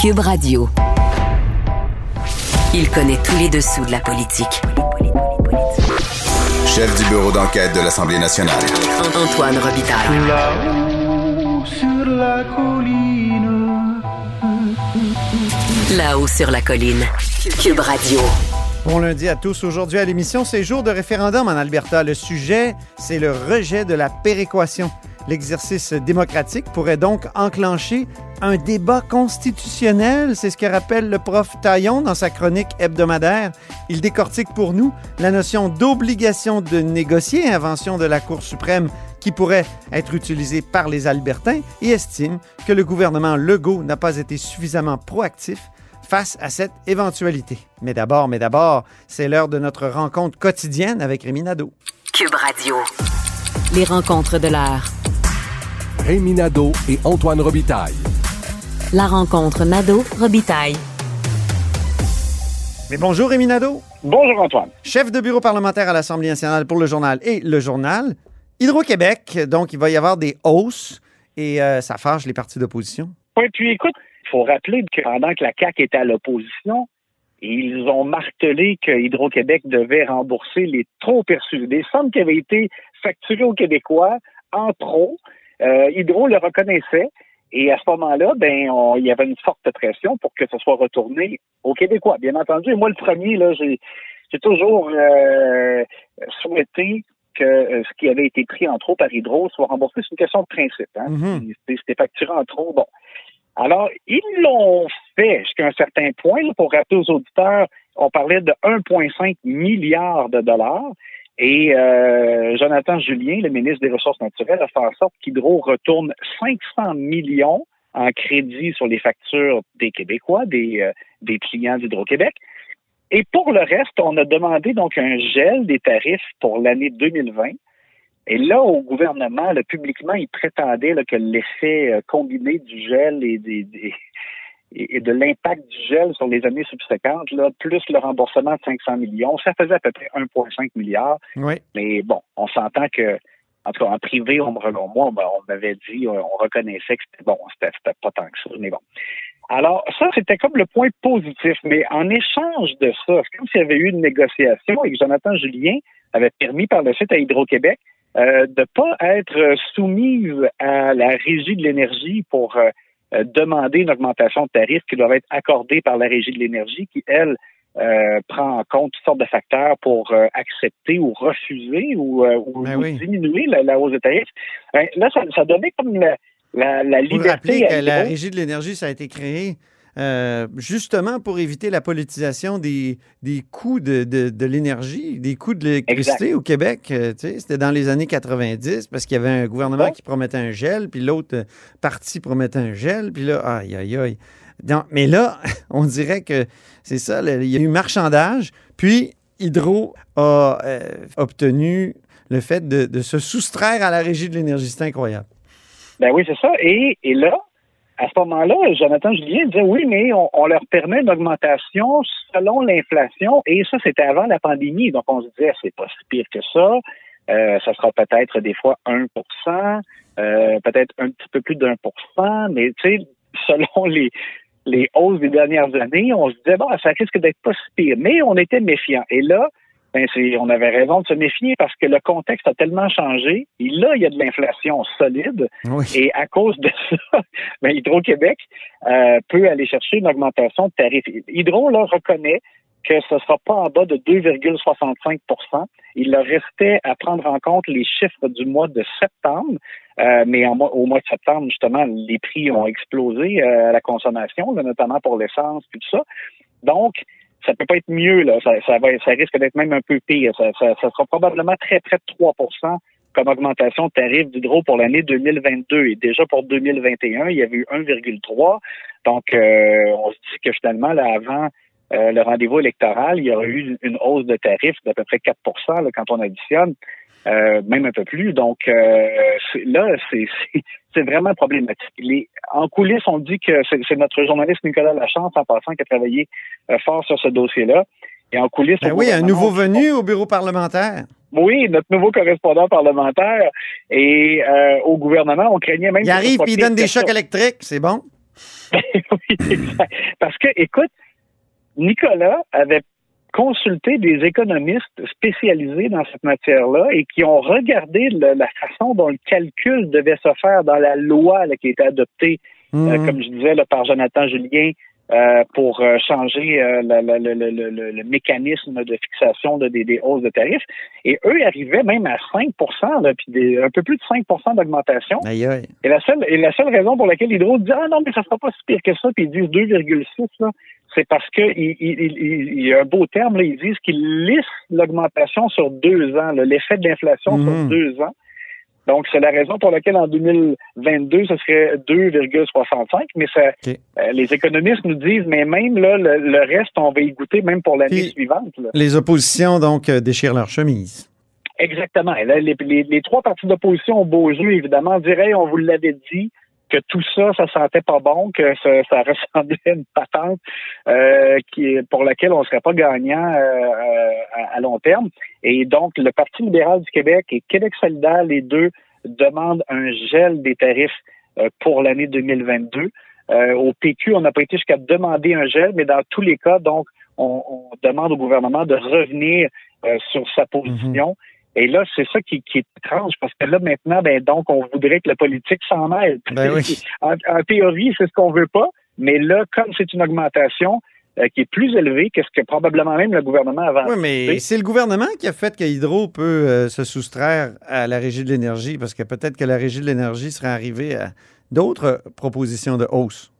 Cube Radio. Il connaît tous les dessous de la politique. Chef du bureau d'enquête de l'Assemblée nationale. Antoine Robitaille. Là-haut sur la colline. Là-haut sur la colline. Cube Radio. Bon lundi à tous. Aujourd'hui à l'émission, c'est jour de référendum en Alberta. Le sujet, c'est le rejet de la péréquation. L'exercice démocratique pourrait donc enclencher un débat constitutionnel. C'est ce que rappelle le prof Taillon dans sa chronique hebdomadaire. Il décortique pour nous la notion d'obligation de négocier, invention de la Cour suprême qui pourrait être utilisée par les Albertains et estime que le gouvernement Legault n'a pas été suffisamment proactif face à cette éventualité. Mais d'abord, mais d'abord, c'est l'heure de notre rencontre quotidienne avec Rémi Nadeau. Cube Radio. Les rencontres de l'heure. Rémi Nadeau et Antoine Robitaille. La rencontre Nadeau-Robitaille. Mais bonjour Rémi Nadeau, Bonjour Antoine. chef de bureau parlementaire à l'Assemblée nationale pour le journal et le journal. Hydro-Québec, donc il va y avoir des hausses et euh, ça fâche les partis d'opposition. Oui, puis écoute, il faut rappeler que pendant que la CAQ était à l'opposition, ils ont martelé que Hydro-Québec devait rembourser les trop perçus, des sommes qui avaient été facturées aux Québécois en trop. Euh, Hydro le reconnaissait. Et à ce moment-là, ben, on- il y avait une forte pression pour que ce soit retourné aux Québécois, bien entendu. Et moi, le premier, là, j'ai, j'ai toujours euh, souhaité que euh, ce qui avait été pris en trop par Hydro soit remboursé. C'est une question de principe. Hein? C'était- C'était facturé en trop. Bon. Alors, ils l'ont fait jusqu'à un certain point. là, pour rappeler aux auditeurs, on parlait de 1,5 milliard de dollars. Et euh, Jonathan Julien, le ministre des Ressources naturelles, a fait en sorte qu'Hydro retourne 500 millions en crédit sur les factures des Québécois, des, euh, des clients d'Hydro-Québec. Et pour le reste, on a demandé donc un gel des tarifs pour l'année 2020. Et là, au gouvernement, là, publiquement, il prétendait là, que l'effet euh, combiné du gel et, des, des- et et de l'impact du gel sur les années subséquentes, là, plus le remboursement de 500 millions, ça faisait à peu près 1,5 milliard. Oui. Mais bon, on s'entend que, en tout cas, en privé, on, me moi, on, on m'avait dit, on, on reconnaissait que c'était bon, c'était pas tant que ça, mais bon. Alors, ça, c'était comme le point positif. Mais en échange de ça, c'est comme s'il y avait eu une négociation et que Jonathan Julien avait permis par le suite à Hydro-Québec euh, de pas être soumise à la régie de l'énergie pour euh, euh, demander une augmentation de tarifs qui doit être accordée par la régie de l'énergie qui, elle, euh, prend en compte toutes sortes de facteurs pour euh, accepter ou refuser ou, euh, ou- Ben ou oui. diminuer la, la hausse de tarifs. Ben, là, ça, ça donnait comme la, la, la Pour rappeler liberté à que la. Régie de l'énergie, ça a été créé euh, justement pour éviter la politisation des, des coûts de, de- de l'énergie, des coûts de l'électricité au Québec. euh, tu sais, C'était dans les années 90 parce qu'il y avait un gouvernement qui promettait un gel, puis l'autre euh, parti promettait un gel, puis là, aïe, aïe, aïe. Donc, mais là, on dirait que c'est ça, il y a eu marchandage, puis Hydro a euh, obtenu le fait de, de se soustraire à la Régie de l'énergie. C'est incroyable. Ben oui, c'est ça. Et, et là, à ce moment-là, Jonathan Julien disait oui, mais on, leur permet une augmentation selon l'inflation. Et ça, c'était avant la pandémie. Donc, on se disait, c'est pas si pire que ça. Euh, ça sera peut-être des fois 1% euh, peut-être un petit peu plus d'un pour cent, mais tu sais, selon les, les hausses des dernières années, on se disait, bon, ça risque d'être pas si pire. Mais on était méfiants. Et là, ben, on avait raison de se méfier parce que le contexte a tellement changé. Et là, il y a de l'inflation solide. Oui. Et à cause de ça, ben, Hydro-Québec euh, peut aller chercher une augmentation de tarifs. Hydro, là, reconnaît que ce ne sera pas en bas de 2,65% Il leur restait à prendre en compte les chiffres du mois de septembre, euh, mais en au mois de septembre, justement, les prix ont explosé euh, à la consommation, là, notamment pour l'essence et tout ça. Donc, ça peut pas être mieux, là. Ça, ça, va, ça risque d'être même un peu pire. Ça, ça, ça sera probablement très près de 3% comme augmentation de tarifs d'hydro pour l'année 2022. Et déjà pour 2021, il y avait eu 1,3. Donc, euh, on se dit que finalement, là, avant euh, le rendez-vous électoral, il y aurait eu une hausse de tarifs d'à peu près 4 là, quand on additionne, euh, même un peu plus. Donc, euh, là, c'est vraiment problématique. Les, en coulisses, on dit que c'est notre journaliste Nicolas Lachance, en passant, qui a travaillé euh, fort sur ce dossier-là. Et en coulisses, Ben oui, un nouveau venu au bureau parlementaire. oui, notre nouveau correspondant parlementaire. Et euh, au gouvernement, on craignait même... Il arrive puis il donne des chocs électriques, c'est bon. oui, exact. Parce que, écoute, Nicolas avait consulté des économistes spécialisés dans cette matière-là et qui ont regardé le- la façon dont le calcul devait se faire dans la loi là, qui a été adoptée, euh, Mhm. comme je disais, là, par Jonathan Julien, euh, pour euh, changer euh, la- la- le, le- le- le- le mécanisme de fixation de, des, des hausses de tarifs. Et eux arrivaient même à 5 là, puis des- un peu plus de 5% d'augmentation. Aïe, aïe. Et la seule, et la seule raison pour laquelle Hydro dit Ah non, mais ça sera pas si pire que ça, puis ils disent 2,6, là, c'est parce que il, il- il- il y a un beau terme, là, ils disent qu'ils lissent l'augmentation sur deux ans, là, l'effet de l'inflation sur Mhm. deux ans. Donc, c'est la raison pour laquelle en 2022, ce serait 2,65, mais ça, euh, les économistes nous disent, mais même là, le, le reste, on va y goûter même pour l'année suivante. là. Les oppositions, donc, euh, déchirent leur chemise. Exactement. Et là, les, les- les trois partis d'opposition ont beau jeu, évidemment, diraient, on vous l'avait dit, que tout ça, ça sentait pas bon, que ça, ça ressemblait à une patente euh, qui, pour laquelle on serait pas gagnant euh, euh, à, long terme. Et donc, le Parti libéral du Québec et Québec solidaire, les deux, demandent un gel des tarifs euh, pour l'année 2022. Euh, au PQ, on n'a pas été jusqu'à demander un gel, mais dans tous les cas, donc, on, on demande au gouvernement de revenir euh, sur sa position. Et là, c'est ça qui, qui est étrange, parce que là, maintenant, ben donc, on voudrait que la politique s'en mêle. Ben oui. en, en théorie, c'est ce qu'on veut pas, mais là, comme c'est une augmentation euh, qui est plus élevée que ce que probablement même le gouvernement avant. Oui, mais c'est le gouvernement qui a fait que Hydro peut euh, se soustraire à la Régie de l'énergie, parce que peut-être que la Régie de l'énergie serait arrivée à d'autres propositions de hausse.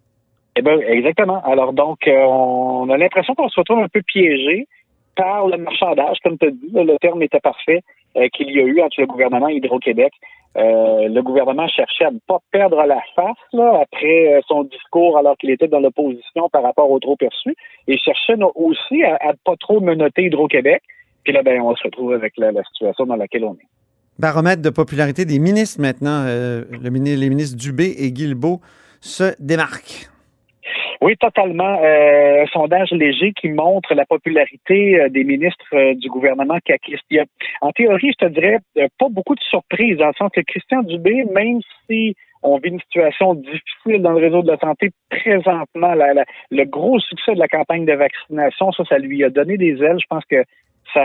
Eh ben, exactement. Alors donc, euh, on a l'impression qu'on se retrouve un peu piégé par le marchandage, comme tu as dit, là, le terme était parfait, euh, qu'il y a eu entre le gouvernement et Hydro-Québec. Euh, le gouvernement cherchait à ne pas perdre la face là, après euh, son discours alors qu'il était dans l'opposition par rapport au trop perçu et cherchait aussi à ne pas trop menotter Hydro-Québec. Puis là, ben, on se retrouve avec la, situation dans laquelle on est. Baromètre de popularité des ministres maintenant. le les ministres Dubé et Guilbeault se démarquent. Oui, totalement. Euh, un sondage léger qui montre la popularité euh, des ministres euh, du gouvernement caquiste. Il y a, en théorie, je te dirais, euh, pas beaucoup de surprises, dans le sens que Christian Dubé, même si on vit une situation difficile dans le réseau de la santé présentement, la- la- le gros succès de la campagne de vaccination, ça, ça lui a donné des ailes. Je pense que ça,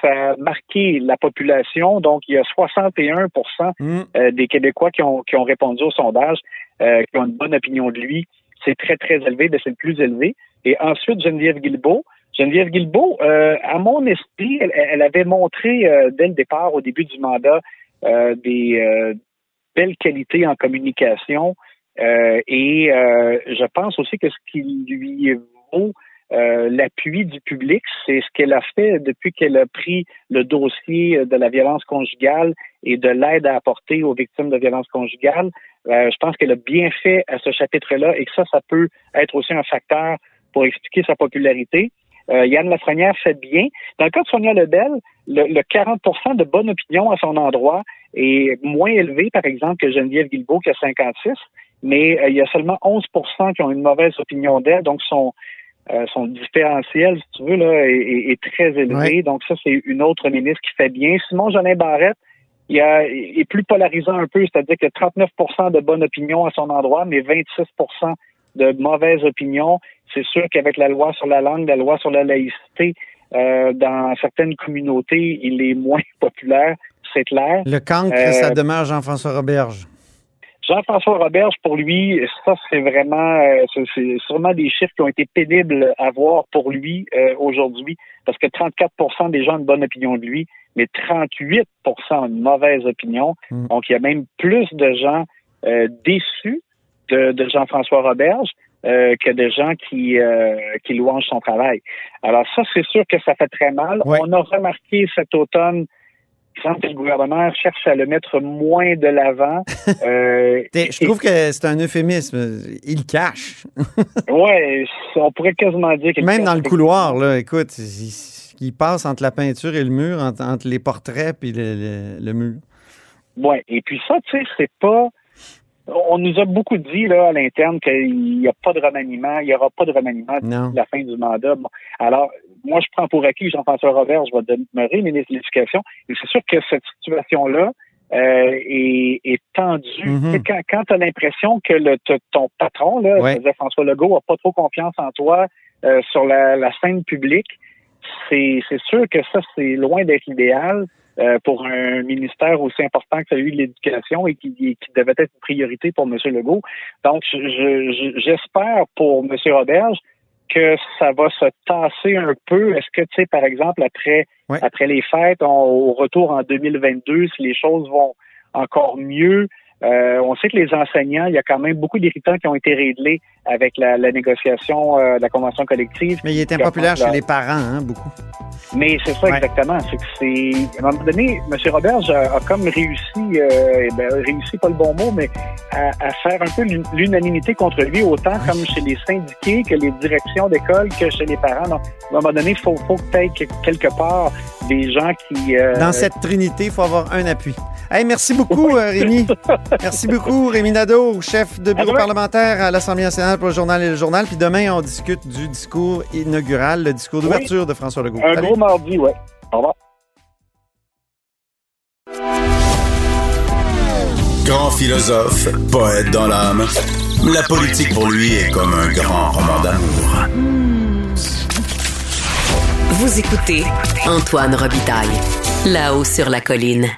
ça a marqué la population. Donc, il y a 61% Hum, euh, des Québécois qui ont, qui ont répondu au sondage, euh, qui ont une bonne opinion de lui. C'est très, très élevé, mais c'est le plus élevé. Et ensuite, Geneviève Guilbeault. Geneviève Guilbeault, euh, à mon esprit, elle, elle avait montré euh, dès le départ, au début du mandat, euh, des euh, belles qualités en communication. Euh, et euh, je pense aussi que ce qui lui vaut euh, l'appui du public, c'est ce qu'elle a fait depuis qu'elle a pris le dossier de la violence conjugale et de l'aide à apporter aux victimes de violences conjugales. Euh, je pense qu'elle a bien fait à ce chapitre-là et que ça, ça peut être aussi un facteur pour expliquer sa popularité. Euh, Yann Lafrenière fait bien. Dans le cas de Sonia Lebel, le, le 40% de bonne opinion à son endroit est moins élevé, par exemple, que Geneviève Guilbeault qui a 56, mais euh, il y a seulement 11% qui ont une mauvaise opinion d'elle, donc son, euh, son différentiel, si tu veux, là, est, est- est très élevé. Ouais. Donc ça, c'est une autre ministre qui fait bien. Simon Jolin Barrette, il a, est plus polarisant un peu, c'est-à-dire que 39% de bonne opinion à son endroit, mais 26% de mauvaise opinion. C'est sûr qu'avec la loi sur la langue, la loi sur la laïcité, euh, dans certaines communautés, il est moins populaire, c'est clair. Le cancre, Euh, ça demeure Jean-François Roberge. Jean-François Roberge, pour lui, ça, c'est vraiment, euh, c'est- sûrement des chiffres qui ont été pénibles à voir pour lui euh, aujourd'hui, parce que 34% des gens ont une bonne opinion de lui, mais 38% ont une mauvaise opinion. Mm. Donc, il y a même plus de gens euh, déçus de, de Jean-François Roberge euh, que de gens qui, euh, qui louangent son travail. Alors ça, c'est sûr que ça fait très mal. Ouais. On a remarqué cet automne semble que le gouvernement cherche à le mettre moins de l'avant. Euh, Je trouve que c'est un euphémisme. Il cache. ouais, on pourrait quasiment dire que Même dans le couloir, là, écoute, il, il passe entre la peinture et le mur, entre, entre les portraits et le, le- le mur. Ouais, et puis ça, tu sais, c'est pas. On nous a beaucoup dit là à l'interne qu'il n'y a pas de remaniement, il n'y aura pas de remaniement d'ici la fin du mandat. Bon, alors, moi, je prends pour acquis Jean-François Robert, je vais demeurer ministre de l'Éducation. Et c'est sûr que cette situation-là euh, est, est tendue. Mhm. Quand, quand tu as l'impression que le, ton patron, là, Ouais. François Legault, a pas trop confiance en toi euh, sur la, la scène publique, c'est sûr que ça, c'est loin d'être l'idéal euh, pour un ministère aussi important que celui de l'éducation et qui, qui devait être une priorité pour M. Legault. Donc, je- je- je- j'espère pour M. Roberge que ça va se tasser un peu. Est-ce que, tu sais, par exemple, après, Ouais. après les fêtes, on- au retour en 2022, si les choses vont encore mieux, euh, on sait que les enseignants, il y a quand même beaucoup d'irritants qui ont été réglés avec la, la négociation euh, de la convention collective. Mais il est impopulaire chez les parents, hein, beaucoup. Mais c'est ça Ouais. exactement. C'est que c'est à un moment donné, M. Roberge a, a comme réussi, euh, eh ben, réussi pas le bon mot, mais à, à faire un peu l'un- l'unanimité contre lui, autant comme chez les syndiqués que les directions d'école que chez les parents. Donc, à un moment donné, il faut, faut que que- quelque part des gens qui euh, Dans cette trinité, il faut avoir un appui. Hey, merci beaucoup, Rémi. Merci beaucoup, Rémi Nadeau, chef de bureau parlementaire à l'Assemblée nationale pour le journal et le journal. Puis demain, on discute du discours inaugural, le discours d'ouverture de François Legault. un Salut. gros mardi, ouais. Au revoir. Grand philosophe, poète dans l'âme, la politique pour lui est comme un grand roman d'amour. Vous écoutez Antoine Robitaille, là-haut sur la colline.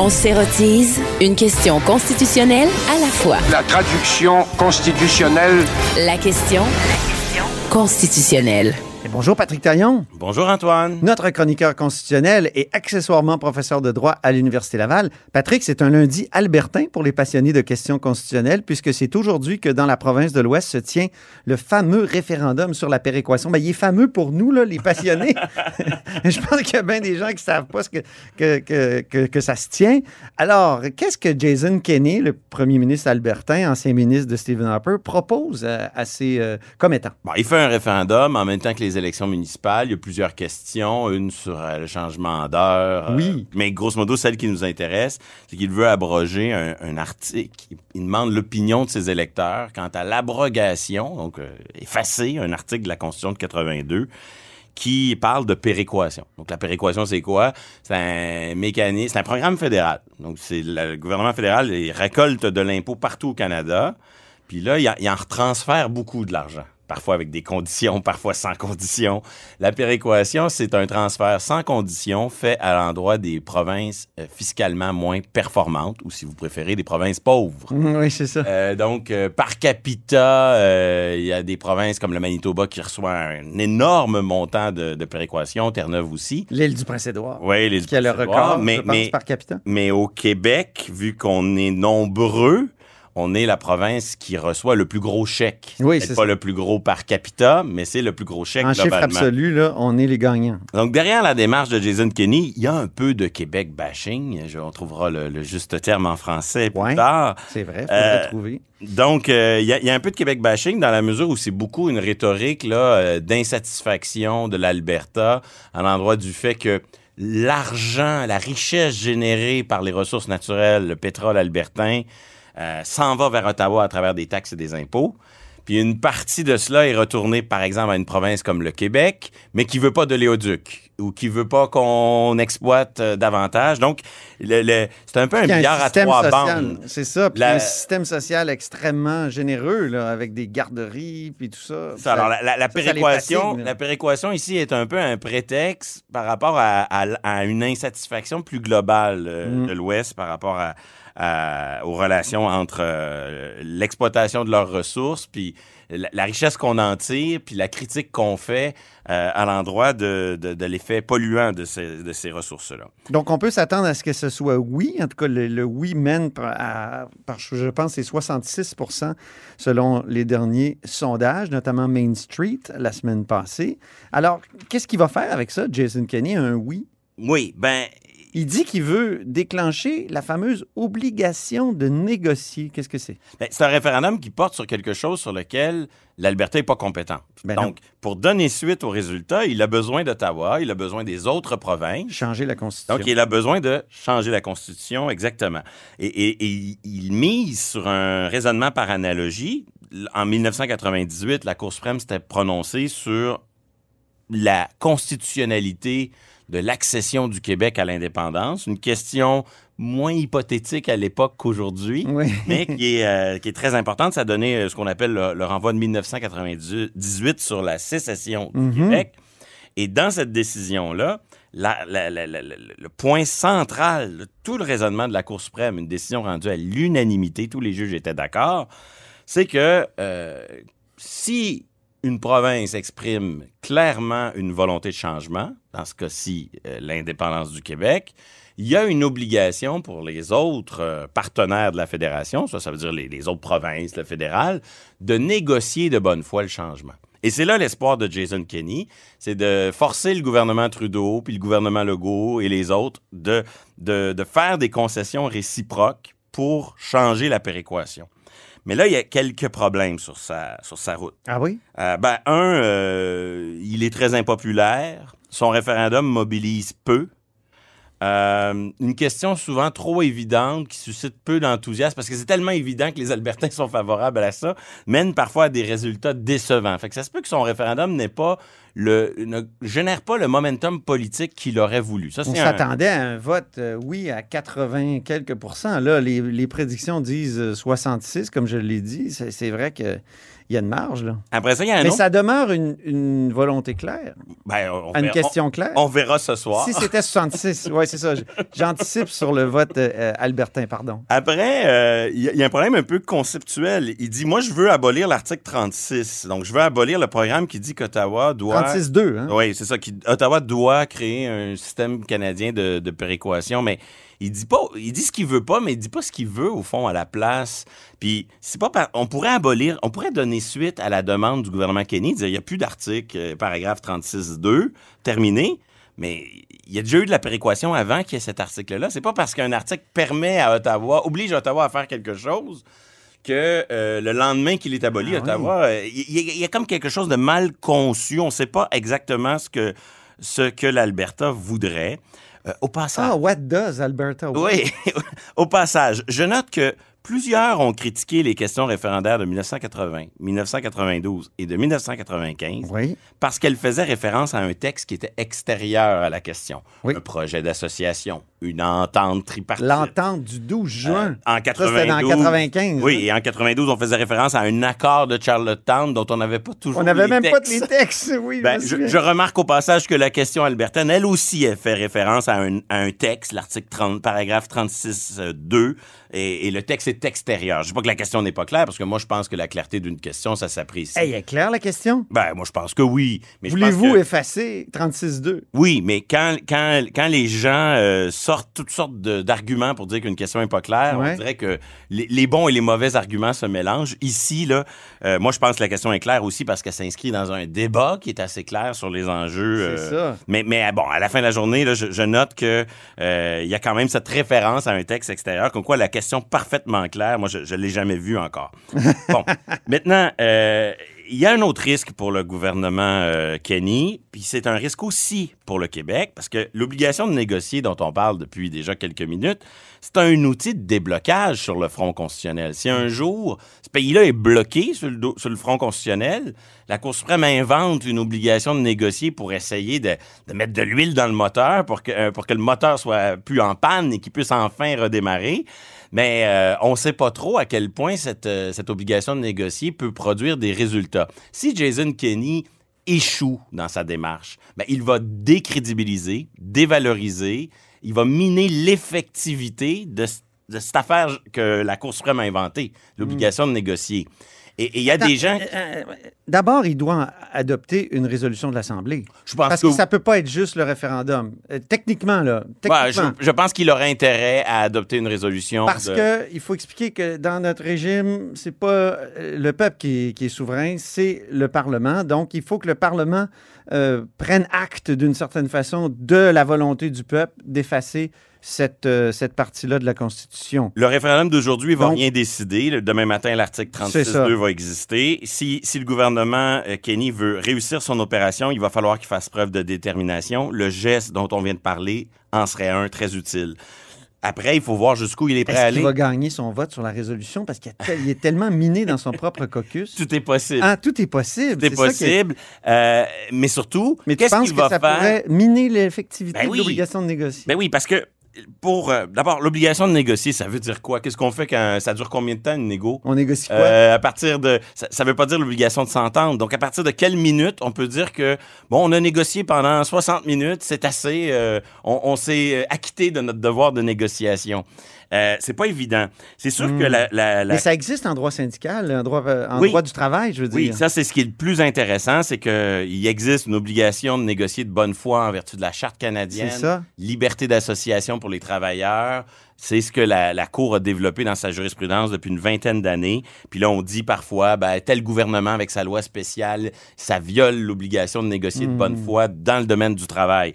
On s'érotise une question constitutionnelle à la fois. La traduction constitutionnelle La question constitutionnelle. Et bonjour, Patrick Taillon, Bonjour Antoine. notre chroniqueur constitutionnel et accessoirement professeur de droit à l'Université Laval. Patrick, c'est un lundi albertain pour les passionnés de questions constitutionnelles, puisque c'est aujourd'hui que dans la province de l'Ouest se tient le fameux référendum sur la péréquation. Ben, il est fameux pour nous, là, les passionnés. Je pense qu'il y a bien des gens qui ne savent pas ce que, que, que, que, que ça se tient. Alors, qu'est-ce que Jason Kenney, le premier ministre albertain, ancien ministre de Stephen Harper, propose à, à ses euh, commettants? Bon, il fait un référendum en même temps que les élections municipales. Il y a plusieurs questions, une sur euh, le changement d'heure. euh, Oui. mais grosso modo, celle qui nous intéresse, c'est qu'il veut abroger un, un article. Il demande l'opinion de ses électeurs quant à l'abrogation, donc euh, effacer un article de la Constitution de 82 qui parle de péréquation. Donc, la péréquation, c'est quoi? C'est un mécanisme, c'est un programme fédéral. Donc, c'est le gouvernement fédéral, il récolte de l'impôt partout au Canada. Puis là, il, en- il en retransfère beaucoup de l'argent. Parfois avec des conditions, parfois sans conditions. La péréquation, c'est un transfert sans condition fait à l'endroit des provinces euh, fiscalement moins performantes, ou si vous préférez, des provinces pauvres. Oui, c'est ça. Euh, donc, euh, par capita, euh, il y a des provinces comme le Manitoba qui reçoit un énorme montant de, de péréquation, Terre-Neuve aussi. L'île du Prince-Édouard. Oui, les Qui a le record, mais, je pense, mais, par capita. mais au Québec, vu qu'on est nombreux, on est la province qui reçoit le plus gros chèque. Oui, c'est pas ça. le plus gros par capita, mais c'est le plus gros chèque En chiffre globalement. absolu, là, on est les gagnants. Donc, derrière la démarche de Jason Kenney, il y a un peu de Québec bashing. Je- On trouvera le, le juste terme en français plus Ouais. tard. C'est vrai, il faut Euh, le. Donc, euh, il y, a- il y a un peu de Québec bashing dans la mesure où c'est beaucoup une rhétorique là, euh, d'insatisfaction de l'Alberta à l'endroit du fait que l'argent, la richesse générée par les ressources naturelles, le pétrole albertain, euh, s'en va vers Ottawa à travers des taxes et des impôts. Puis une partie de cela est retournée, par exemple, à une province comme le Québec, mais qui veut pas de l'éoduc ou qui veut pas qu'on exploite euh, davantage. Donc, le, le- c'est un peu un billard à trois social, bandes. C'est ça. Puis La- un système social extrêmement généreux, là, avec des garderies, puis tout ça. Ça, alors, la, la- la ça, ça les péréquation, fatigue, là. la péréquation ici est un peu un prétexte par rapport à, à- à une insatisfaction plus globale euh, Mm. de l'Ouest par rapport à, à- aux relations entre euh, l'exploitation de leurs ressources, puis la, la richesse qu'on en tire, puis la critique qu'on fait euh, à l'endroit de, de- de l'effet polluant de ces, de ces ressources-là. Donc, on peut s'attendre à ce que ce soit oui. En tout cas, le, le oui mène par, à- par, je pense, c'est 66% selon les derniers sondages, notamment Main Street la semaine passée. Alors, qu'est-ce qu'il va faire avec ça, Jason Kenney, un oui? Oui, ben, Il dit qu'il veut déclencher la fameuse obligation de négocier. Qu'est-ce que c'est? ben, c'est un référendum qui porte sur quelque chose sur lequel l'Alberta n'est pas compétent. Ben non. Donc, pour donner suite au résultat, il a besoin d'Ottawa, il a besoin des autres provinces. Changer la Constitution. Donc, il a besoin de changer la Constitution, exactement. Et, et- et il- il mise sur un raisonnement par analogie. En 1998, la Cour suprême s'était prononcée sur la constitutionnalité de l'accession du Québec à l'indépendance, une question moins hypothétique à l'époque qu'aujourd'hui, Oui. mais qui est, euh, qui est très importante. Ça a donné euh, ce qu'on appelle le, le renvoi de 1998 sur la sécession du Mhm. Québec. Et dans cette décision-là, la- la- la- la- la- le point central de tout le raisonnement de la Cour suprême, une décision rendue à l'unanimité, tous les juges étaient d'accord, c'est que euh, si une province exprime clairement une volonté de changement, dans ce cas-ci euh, l'indépendance du Québec, il y a une obligation pour les autres euh, partenaires de la fédération, ça, ça veut dire les, autres provinces, le fédéral, de négocier de bonne foi le changement. Et c'est là l'espoir de Jason Kenney, c'est de forcer le gouvernement Trudeau, puis le gouvernement Legault et les autres de, de, de faire des concessions réciproques pour changer la péréquation. Mais là, il y a quelques problèmes sur sa, sur sa route. Ah oui? Euh, ben, un, euh, il est très impopulaire. Son référendum mobilise peu. Euh, une question souvent trop évidente qui suscite peu d'enthousiasme parce que c'est tellement évident que les Albertains sont favorables à ça, mène parfois à des résultats décevants. Fait que ça se peut que son référendum n'ait pas le, ne génère pas le momentum politique qu'il aurait voulu. Ça, On c'est un- s'attendait à un vote, euh, oui, à 80 quelques pourcents. Là, les, les prédictions disent euh, 66, comme je l'ai dit. C'est vrai qu'il y a une marge, là. Après ça, il y a un Mais autre. ça demeure une, une volonté claire, Ben, on, une question claire. on- on verra ce soir. Si c'était 66, oui, c'est ça. J'anticipe sur le vote euh, albertain, pardon. Après, euh, il y, a- il y a un problème un peu conceptuel. Il dit, moi, je veux abolir l'article 36. Donc, je veux abolir le programme qui dit qu'Ottawa doit... 36-2, hein? Oui, c'est ça. Ottawa doit créer un système canadien de, péréquation, mais il dit pas, il dit ce qu'il veut pas, mais il dit pas ce qu'il veut au fond à la place. Puis c'est on pourrait abolir, on pourrait donner suite à la demande du gouvernement Kenny, dire il y a plus d'article, euh, paragraphe 36.2, terminé. Mais il y a déjà eu de la péréquation avant qu'il y ait cet article-là. C'est pas parce qu'un article permet à Ottawa, oblige Ottawa à faire quelque chose que euh, le lendemain qu'il est aboli, Ah Ottawa, euh, il il y, a- il y a comme quelque chose de mal conçu. On ne sait pas exactement ce que, ce que l'Alberta voudrait. Euh, au passage, Ah, what does Alberta? want? oui, au passage, je note que plusieurs ont critiqué les questions référendaires de 1980, 1992 et de 1995 Oui. parce qu'elles faisaient référence à un texte qui était extérieur à la question. Oui. Un projet d'association, une entente tripartite. L'entente du 12 juin. Euh, en Ça, c'était dans 92. 95. Oui, et en 92, on faisait référence à un accord de Charlottetown dont on n'avait pas toujours On n'avait même pas textes. les textes, oui. Ben, je remarque au passage que la question albertaine, elle aussi, elle fait référence à un, à un texte, l'article 30, paragraphe 36.2, et, et le texte est extérieur. Je dis pas que la question n'est pas claire, parce que moi, je pense que la clarté d'une question, ça s'apprécie. Hey, est claire la question? Ben, moi, je pense que oui. Voulez-vous que- effacer 36-2? Oui, mais quand, quand, quand les gens euh, sortent toutes sortes d'arguments pour dire qu'une question n'est pas claire, Ouais. on dirait que les, les bons et les mauvais arguments se mélangent. Ici, là, euh, moi, je pense que la question est claire aussi parce qu'elle s'inscrit dans un débat qui est assez clair sur les enjeux. C'est euh, ça. Mais, mais bon, à la fin de la journée, là, je, je note que il y a quand même cette référence à un texte extérieur, comme quoi la question parfaitement claire, moi, je ne l'ai jamais vue encore. bon, maintenant, euh, il y a un autre risque pour le gouvernement euh, Kenny, puis c'est un risque aussi pour le Québec, parce que l'obligation de négocier dont on parle depuis déjà quelques minutes, c'est un outil de déblocage sur le front constitutionnel. Si un jour ce pays-là est bloqué sur le, front constitutionnel, la Cour suprême invente une obligation de négocier pour essayer de, mettre de l'huile dans le moteur pour que, euh, pour que le moteur soit plus en panne et qu'il puisse enfin redémarrer. Mais euh, on ne sait pas trop à quel point cette, euh, cette obligation de négocier peut produire des résultats. Si Jason Kenney échoue dans sa démarche, ben, il va décrédibiliser, dévaloriser, il va miner l'effectivité de, cette affaire que la Cour suprême a inventée, l'obligation de négocier. Et il y a des gens... Euh, euh, D'abord, il doit adopter une résolution de l'Assemblée. Je pense Parce que... que ça peut pas être juste le référendum. Euh, techniquement, là. Ouais, je, Techniquement. je pense qu'il aurait intérêt à adopter une résolution. Parce de- que il faut expliquer que dans notre régime, c'est pas le peuple qui est, qui est souverain, c'est le Parlement. Donc, il faut que le Parlement euh, prenne acte d'une certaine façon de la volonté du peuple d'effacer cette, euh, cette partie-là de la Constitution. Le référendum d'aujourd'hui va Donc- rien décider. Le- Demain matin, l'article C'est ça. 36.2 va exister. Si, si le gouvernement euh, Kenny veut réussir son opération, il va falloir qu'il fasse preuve de détermination. Le geste dont on vient de parler en serait un très utile. Après, il faut voir jusqu'où il est prêt à Est-ce aller. qu'il va gagner son vote sur la résolution? Parce qu'il il est tellement miné dans son propre caucus? Tout est possible. Ah, tout est possible. Tout est possible. Euh, mais surtout, Mais qu'est-ce qu'il que va ça faire? pourrait miner l'effectivité Ben oui. de l'obligation de négocier? Ben oui, parce que pour euh, d'abord l'obligation de négocier, ça veut dire quoi? Qu'est-ce qu'on fait quand ça dure combien de temps une négo? On négocie quoi? Euh, à partir de ça, ça veut pas dire l'obligation de s'entendre. Donc à partir de quelle minute on peut dire que bon, on a négocié pendant 60 minutes, c'est assez euh, on, on s'est euh, acquitté de notre devoir de négociation. Euh, c'est pas évident. C'est sûr que la, la- la- Hmm. Mais ça existe en droit syndical, en droit, euh, en Oui. droit du travail, je veux Oui, dire. ça, c'est ce qui est le plus intéressant, c'est qu'il existe une obligation de négocier de bonne foi en vertu de la Charte canadienne. C'est ça. Liberté d'association pour les travailleurs. C'est ce que la, la Cour a développé dans sa jurisprudence depuis une vingtaine d'années. Puis là, on dit parfois, ben, tel gouvernement, avec sa loi spéciale, ça viole l'obligation de négocier de bonne foi dans le domaine du travail.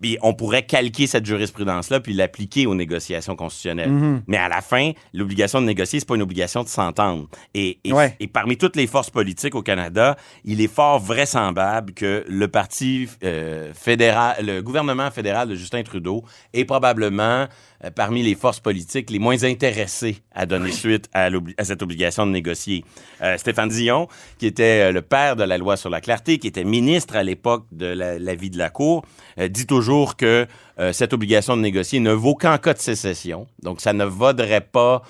Puis on pourrait calquer cette jurisprudence-là puis l'appliquer aux négociations constitutionnelles. Mais à la fin, l'obligation de négocier, c'est pas une obligation de s'entendre. Et, et, Ouais. et parmi toutes les forces politiques au Canada, il est fort vraisemblable que le parti euh, fédéral, le gouvernement fédéral de Justin Trudeau est probablement euh, parmi les forces politiques les moins intéressées à donner suite à, cette obligation de négocier. Euh, Stéphane Dion, qui était euh, le père de la loi sur la clarté, qui était ministre à l'époque de la, la vie de la Cour, dit toujours que cette obligation de négocier ne vaut qu'en cas de sécession. Donc, ça ne vaudrait pas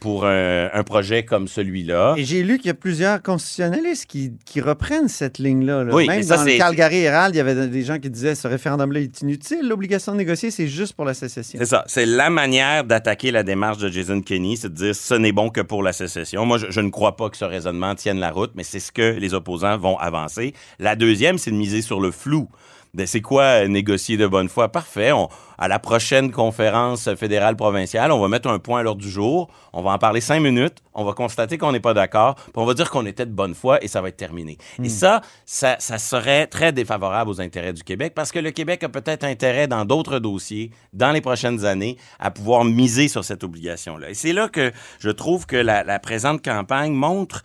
pour un, un projet comme celui-là. Et j'ai lu qu'il y a plusieurs constitutionnalistes qui, qui reprennent cette ligne-là. là. Oui, Même ça, dans le Calgary Herald, il y avait des gens qui disaient ce référendum-là est inutile. L'obligation de négocier, c'est juste pour la sécession. C'est ça. C'est la manière d'attaquer la démarche de Jason Kenney, c'est de dire ce n'est bon que pour la sécession. Moi, je, je ne crois pas que ce raisonnement tienne la route, mais c'est ce que les opposants vont avancer. La deuxième, c'est de miser sur le flou. Ben, c'est quoi euh, négocier de bonne foi? Parfait. On- à la prochaine conférence fédérale provinciale, on va mettre un point à l'ordre du jour. On va en parler cinq minutes. On va constater qu'on n'est pas d'accord. Puis on va dire qu'on était de bonne foi et ça va être terminé. Et ça, ça, ça serait très défavorable aux intérêts du Québec parce que le Québec a peut-être intérêt dans d'autres dossiers, dans les prochaines années, à pouvoir miser sur cette obligation-là. Et c'est là que je trouve que la, la présente campagne montre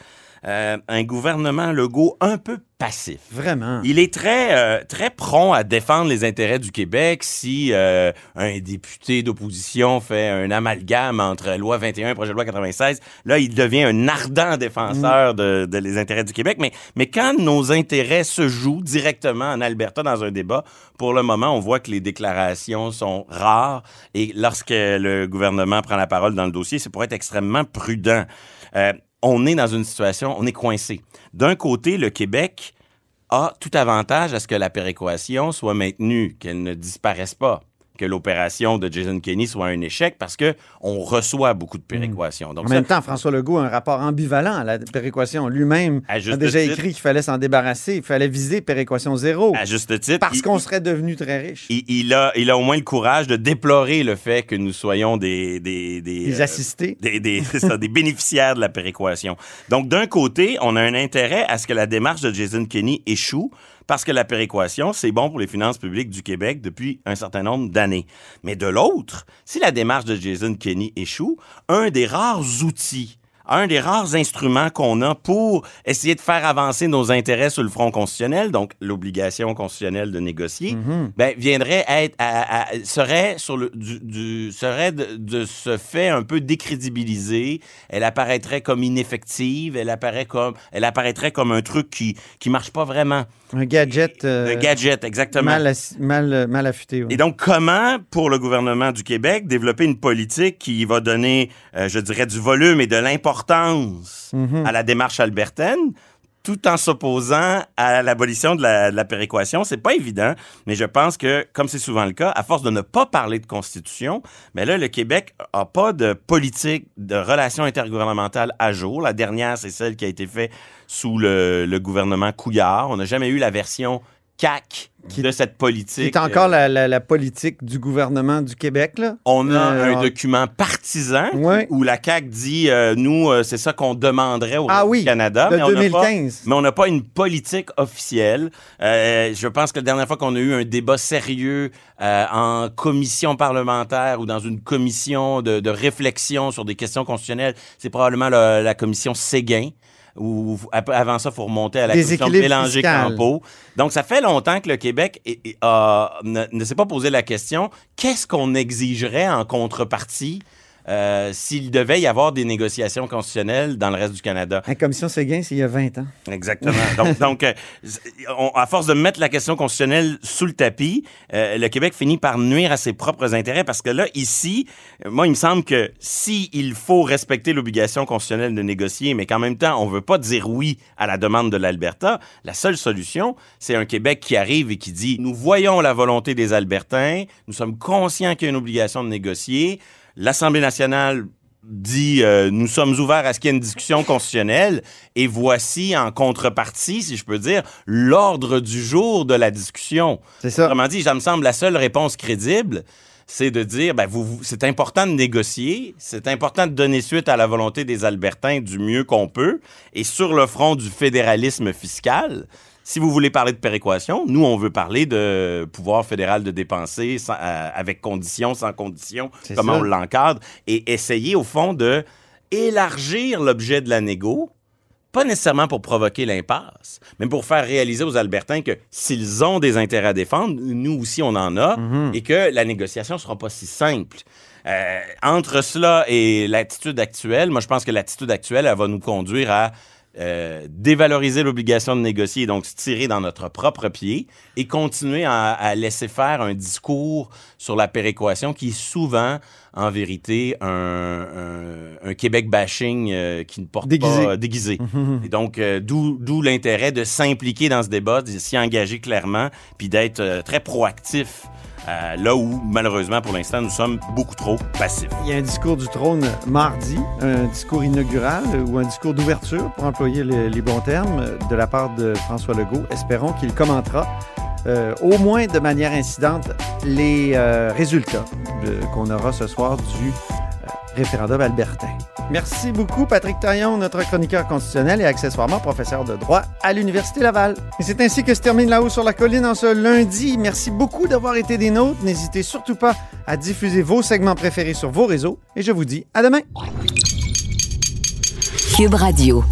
euh, un gouvernement Legault un peu passif. Vraiment. Il est très, euh, très prompt à défendre les intérêts du Québec si euh, un député d'opposition fait un amalgame entre loi 21 et projet de loi 96. Là, il devient un ardent défenseur de, de les intérêts du Québec. Mais, mais quand nos intérêts se jouent directement en Alberta dans un débat, pour le moment, on voit que les déclarations sont rares. Et lorsque le gouvernement prend la parole dans le dossier, c'est pour être extrêmement prudent. Euh, on est dans une situation, on est coincé. D'un côté, le Québec a tout avantage à ce que la péréquation soit maintenue, qu'elle ne disparaisse pas, que l'opération de Jason Kenney soit un échec parce que on reçoit beaucoup de péréquation. Donc En ça, même temps, François Legault a un rapport ambivalent à la péréquation. Lui-même a déjà titre. écrit qu'il fallait s'en débarrasser, il fallait viser péréquation zéro. à juste titre, Parce qu'on serait devenu très riche. il, il a, il a au moins le courage de déplorer le fait que nous soyons des... Des, des, euh, assistés. des, des, c'est ça, des bénéficiaires de la péréquation. Donc, d'un côté, on a un intérêt à ce que la démarche de Jason Kenney échoue parce que la péréquation, c'est bon pour les finances publiques du Québec depuis un certain nombre d'années. Mais de l'autre, si la démarche de Jason Kenney échoue, un des rares outils un des rares instruments qu'on a pour essayer de faire avancer nos intérêts sur le front constitutionnel, donc l'obligation constitutionnelle de négocier, ben, viendrait être, à- à- serait sur le, du, du- serait de, de ce fait un peu décrédibilisée. Elle apparaîtrait comme ineffective. Elle apparaît comme, elle apparaîtrait comme un truc qui, qui marche pas vraiment. Un gadget, euh, Un gadget, exactement. mal, assi- mal, euh, mal affûté. Et donc, comment, pour le gouvernement du Québec, développer une politique qui va donner, euh, je dirais, du volume et de l'importance Mhm. à la démarche albertaine, tout en s'opposant à l'abolition de la, de la péréquation? C'est pas évident, mais je pense que, comme c'est souvent le cas, à force de ne pas parler de constitution, mais là, le Québec a pas de politique de relations intergouvernementales à jour. La dernière, c'est celle qui a été faite sous le, le gouvernement Couillard. On n'a jamais eu la version CAC Qui- de cette politique. C'est encore la, la- la politique du gouvernement du Québec, là. On a Euh, un document partisan Ouais. où la CAQ dit, euh, nous, euh, c'est ça qu'on demanderait au Ah oui, Canada. de mais on n'a pas- 2015. mais on n'a pas une politique officielle. Euh, je pense que la dernière fois qu'on a eu un débat sérieux euh, en commission parlementaire ou dans une commission de, de réflexion sur des questions constitutionnelles, c'est probablement la, la commission Séguin. Ou avant ça, il faut remonter à la question de mélanger campo. Donc, ça fait longtemps que le Québec ne s'est pas posé la question qu'est-ce qu'on exigerait en contrepartie euh, s'il devait y avoir des négociations constitutionnelles dans le reste du Canada? La commission Séguin, c'est il y a 20 ans. Exactement. Donc, donc euh, on- à force de mettre la question constitutionnelle sous le tapis, euh, le Québec finit par nuire à ses propres intérêts parce que là, ici, moi, il me semble que si il faut respecter l'obligation constitutionnelle de négocier, mais qu'en même temps, on veut pas dire oui à la demande de l'Alberta, la seule solution, c'est un Québec qui arrive et qui dit, nous voyons la volonté des Albertains, nous sommes conscients qu'il y a une obligation de négocier, l'Assemblée nationale dit euh, nous sommes ouverts à ce qu'il y ait une discussion constitutionnelle et voici en contrepartie, si je peux dire, l'ordre du jour de la discussion. C'est ça. Autrement dit, ça me semble la seule réponse crédible, c'est de dire ben, vous, vous- c'est important de négocier, c'est important de donner suite à la volonté des Albertains du mieux qu'on peut et sur le front du fédéralisme fiscal. Si vous voulez parler de péréquation, nous, on veut parler de pouvoir fédéral de dépenser sans- euh, avec conditions, sans conditions, C'est comment ça. on l'encadre, et essayer, au fond, de élargir l'objet de la négo, pas nécessairement pour provoquer l'impasse, mais pour faire réaliser aux Albertains que s'ils ont des intérêts à défendre, nous aussi, on en a, et que la négociation sera pas si simple. Euh, entre cela et l'attitude actuelle, moi, je pense que l'attitude actuelle, elle va nous conduire à euh, dévaloriser l'obligation de négocier et donc se tirer dans notre propre pied et continuer à, à laisser faire un discours sur la péréquation qui est souvent, en vérité, un, un- un Québec bashing euh, qui ne porte Déguisé. pas déguisé. Et donc, euh, d'où d'où l'intérêt de s'impliquer dans ce débat, de s'y engager clairement, puis d'être euh, très proactif. Euh, là où, malheureusement, pour l'instant, nous sommes beaucoup trop passifs. Il y a un discours du trône mardi, un discours inaugural ou un discours d'ouverture, pour employer les, bons termes, de la part de François Legault. Espérons qu'il commentera, euh, au moins de manière incidente, les euh, résultats qu'on aura ce soir du référendum albertain. Merci beaucoup, Patrick Taillon, notre chroniqueur constitutionnel et accessoirement professeur de droit à l'Université Laval. Et c'est ainsi que se termine là-haut sur la colline en ce lundi. Merci beaucoup d'avoir été des nôtres. N'hésitez surtout pas à diffuser vos segments préférés sur vos réseaux. Et je vous dis à demain. Cube Radio.